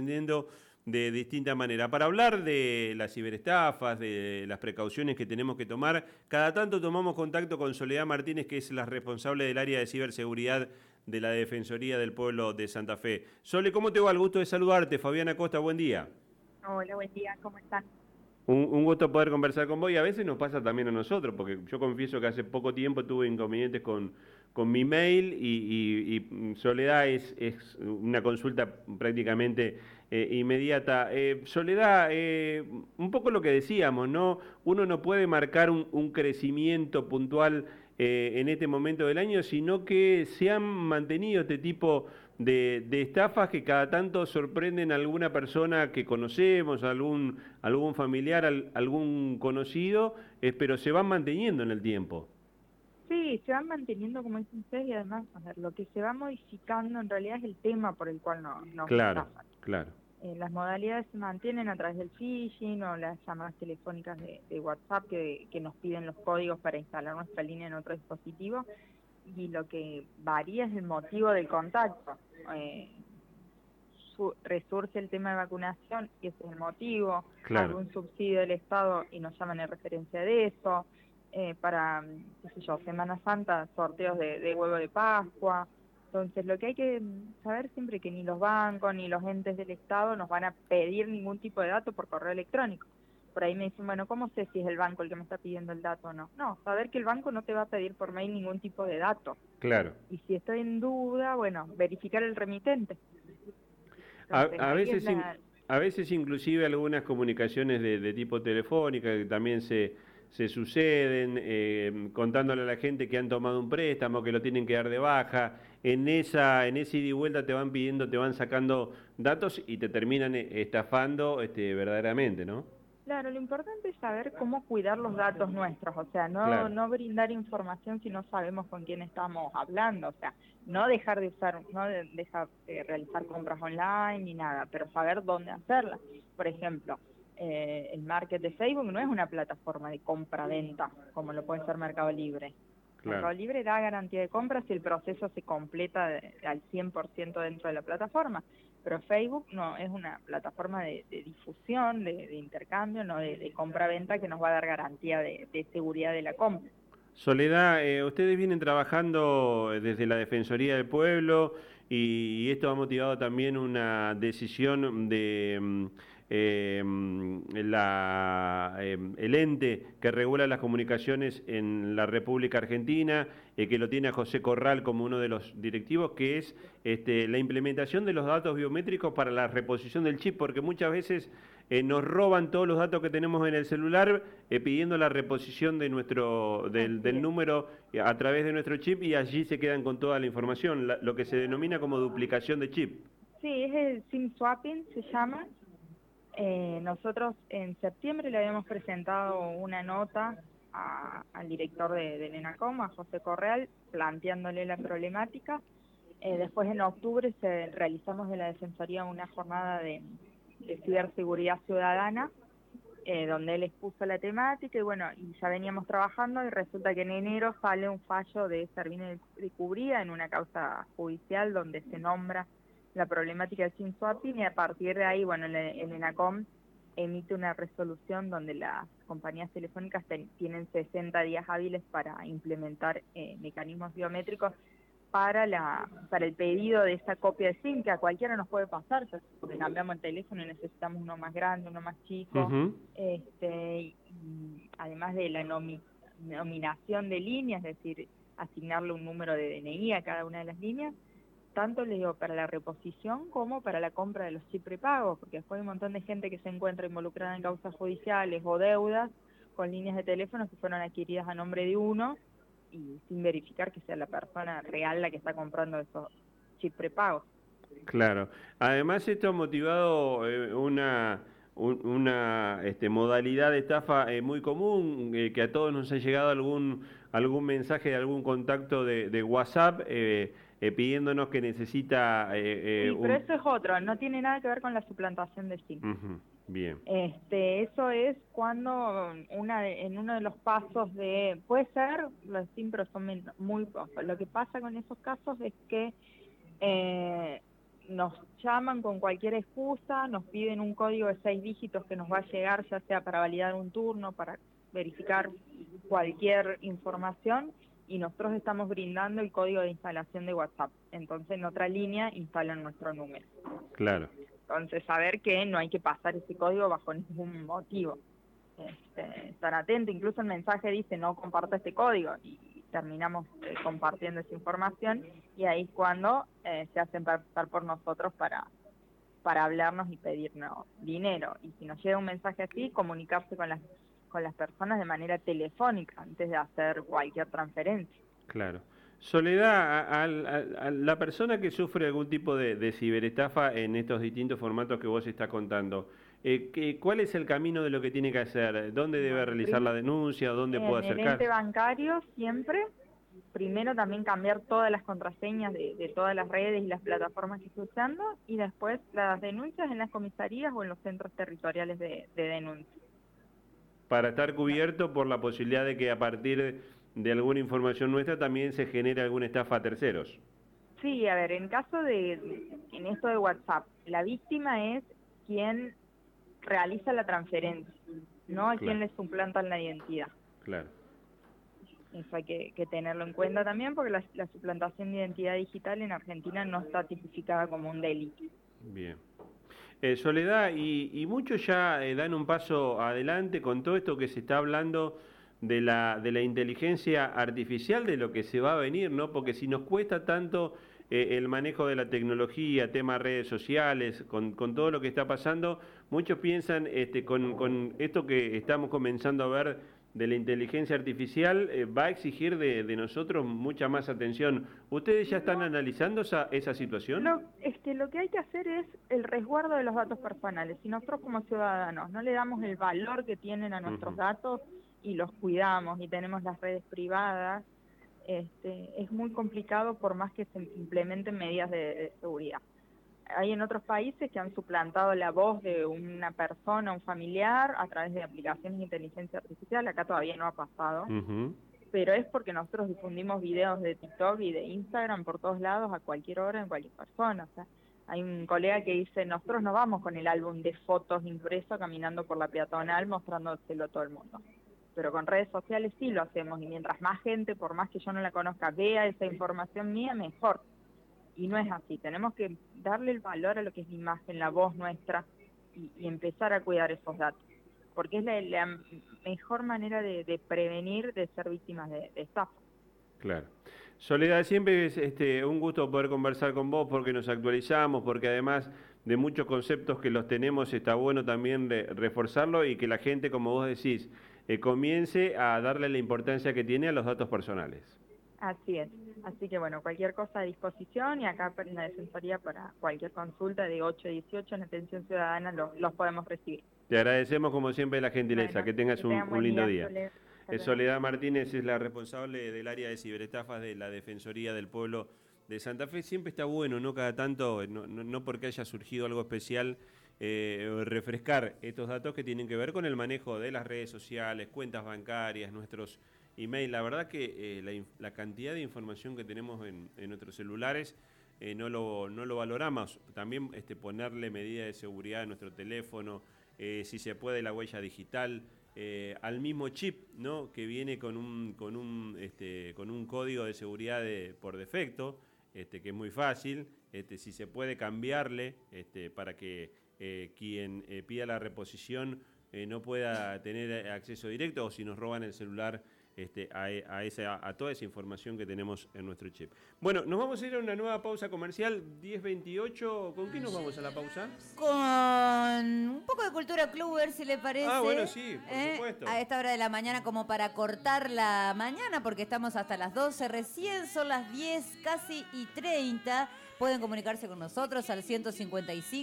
Entendiendo de distinta manera. Para hablar de las ciberestafas, de las precauciones que tenemos que tomar, cada tanto tomamos contacto con Soledad Martínez, que es la responsable del área de ciberseguridad de la Defensoría del Pueblo de Santa Fe. Sole, ¿cómo te va? El gusto de saludarte. Fabiana Costa, buen día. Hola, buen día, ¿cómo están? Un, gusto poder conversar con vos y a veces nos pasa también a nosotros, porque yo confieso que hace poco tiempo tuve inconvenientes con, con mi mail y, Soledad es, es, una consulta prácticamente eh, inmediata. Eh, Soledad, eh, un poco lo que decíamos, ¿no? Uno no puede marcar un, un crecimiento puntual en este momento del año, sino que se han mantenido este tipo de, estafas que cada tanto sorprenden a alguna persona que conocemos, algún, algún familiar, algún conocido, pero se van manteniendo en el tiempo. Sí, se van manteniendo, como dicen ustedes, y además, lo que se va modificando en realidad es el tema por el cual nos, nos Claro, claro. Eh, las modalidades se mantienen a través del phishing o las llamadas telefónicas de, WhatsApp que, que, nos piden los códigos para instalar nuestra línea en otro dispositivo y lo que varía es el motivo del contacto. Eh, resurge el tema de vacunación y ese es el motivo, algún subsidio del Estado y nos llaman en referencia de eso, eh, para, qué sé yo, Semana Santa, sorteos de, huevo de Pascua. Entonces, lo que hay que saber siempre es que ni los bancos ni los entes del Estado nos van a pedir ningún tipo de dato por correo electrónico. Por ahí me dicen, bueno, ¿cómo sé si es el banco el que me está pidiendo el dato o no? No, saber que el banco no te va a pedir por mail ningún tipo de dato. Claro. Y si estoy en duda, bueno, verificar el remitente. a, veces, a veces inclusive algunas comunicaciones de, tipo telefónica que también se, se suceden, eh, contándole a la gente que han tomado un préstamo, que lo tienen que dar de baja. En esa, en ese ida y vuelta te van pidiendo, te van sacando datos y te terminan eh, estafando este, verdaderamente, ¿no? Claro, lo importante es saber cómo cuidar los datos nuestros, o sea, no, no brindar información si no sabemos con quién estamos hablando, o sea, no dejar de usar, no dejar de realizar compras online ni nada, pero saber dónde hacerlas. Por ejemplo, eh, el market de Facebook no es una plataforma de compra-venta como lo puede ser Mercado Libre. Mercado Libre da garantía de compra si el proceso se completa al 100% dentro de la plataforma, pero Facebook no es una plataforma de, difusión, de, intercambio, no de, compra-venta que nos va a dar garantía de, seguridad de la compra. Soledad, eh, ustedes vienen trabajando desde la Defensoría del Pueblo y, esto ha motivado también una decisión de mm, eh, la, eh, el ente que regula las comunicaciones en la República Argentina, eh, que lo tiene a José Corral como uno de los directivos, que es este, la implementación de los datos biométricos para la reposición del chip, porque muchas veces nos roban todos los datos que tenemos en el celular pidiendo la reposición de nuestro, del, del, número a través de nuestro chip y allí se quedan con toda la información, lo que se denomina como duplicación de chip. Sí, es el SIM swapping, se llama, eh, nosotros en septiembre le habíamos presentado una nota al director de, ENACOM, a José Correal, planteándole la problemática. Eh, después en octubre se realizamos de la Defensoría una jornada de, ciberseguridad ciudadana, eh, donde él expuso la temática y bueno, y ya veníamos trabajando y resulta que en enero sale un fallo de Servine de Cubría en una causa judicial donde se nombra la problemática del SIM swapping y a partir de ahí, bueno, el, ENACOM emite una resolución donde las compañías telefónicas tienen 60 días hábiles para implementar eh, mecanismos biométricos para la para el pedido de esa copia de SIM que a cualquiera nos puede pasar, porque cambiamos el teléfono y necesitamos uno más grande, uno más chico, este, además de la nominación de líneas, es decir, asignarle un número de DNI a cada una de las líneas, tanto le digo para la reposición como para la compra de los chip prepagos, porque después hay un montón de gente que se encuentra involucrada en causas judiciales o deudas con líneas de teléfono que fueron adquiridas a nombre de uno y sin verificar que sea la persona real la que está comprando esos chip prepagos. Claro. Además esto ha motivado eh, una una este, modalidad de estafa eh, muy común, eh, que a todos nos ha llegado algún, algún mensaje de algún contacto de, WhatsApp eh, pidiéndonos que necesita... sí, pero eso es otro, no tiene nada que ver con la suplantación de SIM. bien. Este, eso es cuando una en uno de los pasos de... Puede ser, los SIM pero son muy pocos. Lo que pasa con esos casos es que nos llaman con cualquier excusa, nos piden un código de seis dígitos que nos va a llegar, ya sea para validar un turno, para verificar cualquier información, y nosotros estamos brindando el código de instalación de WhatsApp. Entonces, en otra línea instalan nuestro número. Claro. Entonces, saber que no hay que pasar ese código bajo ningún motivo. Este, estar atento, incluso el mensaje dice no comparta este código y terminamos eh, compartiendo esa información y ahí es cuando eh, se hacen pasar por nosotros para, para hablarnos y pedirnos dinero. Y si nos llega un mensaje así, comunicarse con las, con las personas de manera telefónica antes de hacer cualquier transferencia. Claro. Soledad, a, la persona que sufre algún tipo de, de, ciberestafa en estos distintos formatos que vos estás contando, eh, ¿cuál es el camino de lo que tiene que hacer? ¿Dónde debe realizar la denuncia? ¿Dónde puede acercarse? En el ente bancario siempre. Primero también cambiar todas las contraseñas de, todas las redes y las plataformas que esté usando y después las denuncias en las comisarías o en los centros territoriales de, de denuncia. Para estar cubierto por la posibilidad de que a partir de alguna información nuestra también se genere alguna estafa a terceros. Sí, a ver, en caso de, en esto de WhatsApp, la víctima es quien realiza la transferencia, no a quien le suplantan la identidad. Claro. Eso hay que, tenerlo en cuenta también porque la, suplantación de identidad digital en Argentina no está tipificada como un delito. Bien. Eh, Soledad, y, muchos ya eh, dan un paso adelante con todo esto que se está hablando de la, de la inteligencia artificial, de lo que se va a venir, ¿no? Porque si nos cuesta tanto eh, el manejo de la tecnología, temas redes sociales, con, con, todo lo que está pasando, muchos piensan este, con, con, esto que estamos comenzando a ver de la inteligencia artificial, eh, va a exigir de, de, nosotros mucha más atención. ¿Ustedes ya están analizando esa, esa situación? No, este, lo que hay que hacer es el resguardo de los datos personales. Si nosotros como ciudadanos no le damos el valor que tienen a nuestros datos y los cuidamos y tenemos las redes privadas, este, es muy complicado por más que se implementen medidas de, seguridad. Hay en otros países que han suplantado la voz de una persona, un familiar, a través de aplicaciones de inteligencia artificial. Acá todavía no ha pasado. Pero es porque nosotros difundimos videos de TikTok y de Instagram por todos lados, a cualquier hora, en cualquier persona. O sea, hay un colega que dice, nosotros no vamos con el álbum de fotos impreso caminando por la peatonal mostrándoselo a todo el mundo pero con redes sociales sí lo hacemos y mientras más gente, por más que yo no la conozca, vea esa información mía, mejor. Y no es así, tenemos que darle el valor a lo que es la imagen, la voz nuestra y, empezar a cuidar esos datos, porque es la, mejor manera de, prevenir de ser víctimas de, estafa. Claro. Soledad, siempre es este, un gusto poder conversar con vos porque nos actualizamos, porque además de muchos conceptos que los tenemos está bueno también reforzarlo y que la gente, como vos decís, eh, comience a darle la importancia que tiene a los datos personales. Así es. Así que bueno, cualquier cosa a disposición y acá en la Defensoría para cualquier consulta de 8 a 18 en atención ciudadana los, podemos recibir. Te agradecemos como siempre la gentileza, que tengas un, lindo día. Eh, Soledad. Martínez es la responsable del área de ciberestafas de la Defensoría del Pueblo de Santa Fe. Siempre está bueno, ¿no? Cada tanto, no, no porque haya surgido algo especial, eh, refrescar estos datos que tienen que ver con el manejo de las redes sociales, cuentas bancarias, nuestros emails. La verdad que eh, la, cantidad de información que tenemos en, nuestros celulares eh, no, lo, no lo valoramos. También este, ponerle medidas de seguridad a nuestro teléfono, si se puede la huella digital. al mismo chip ¿no? que viene con un, con un, este, con un código de seguridad por defecto, este, que es muy fácil, este, si se puede cambiarle este, para que eh, quien eh, pida la reposición eh, no pueda tener acceso directo o si nos roban el celular este, a, esa, a toda esa información que tenemos en nuestro chip. Bueno, nos vamos a ir a una nueva pausa comercial, 10.28. ¿Con qué nos vamos a la pausa? Con un poco de cultura cluber, si le parece. Ah, bueno, sí, por supuesto. A esta hora de la mañana, como para cortar la mañana, porque estamos hasta las 12, recién son las 10, casi y 30. Pueden comunicarse con nosotros al 155.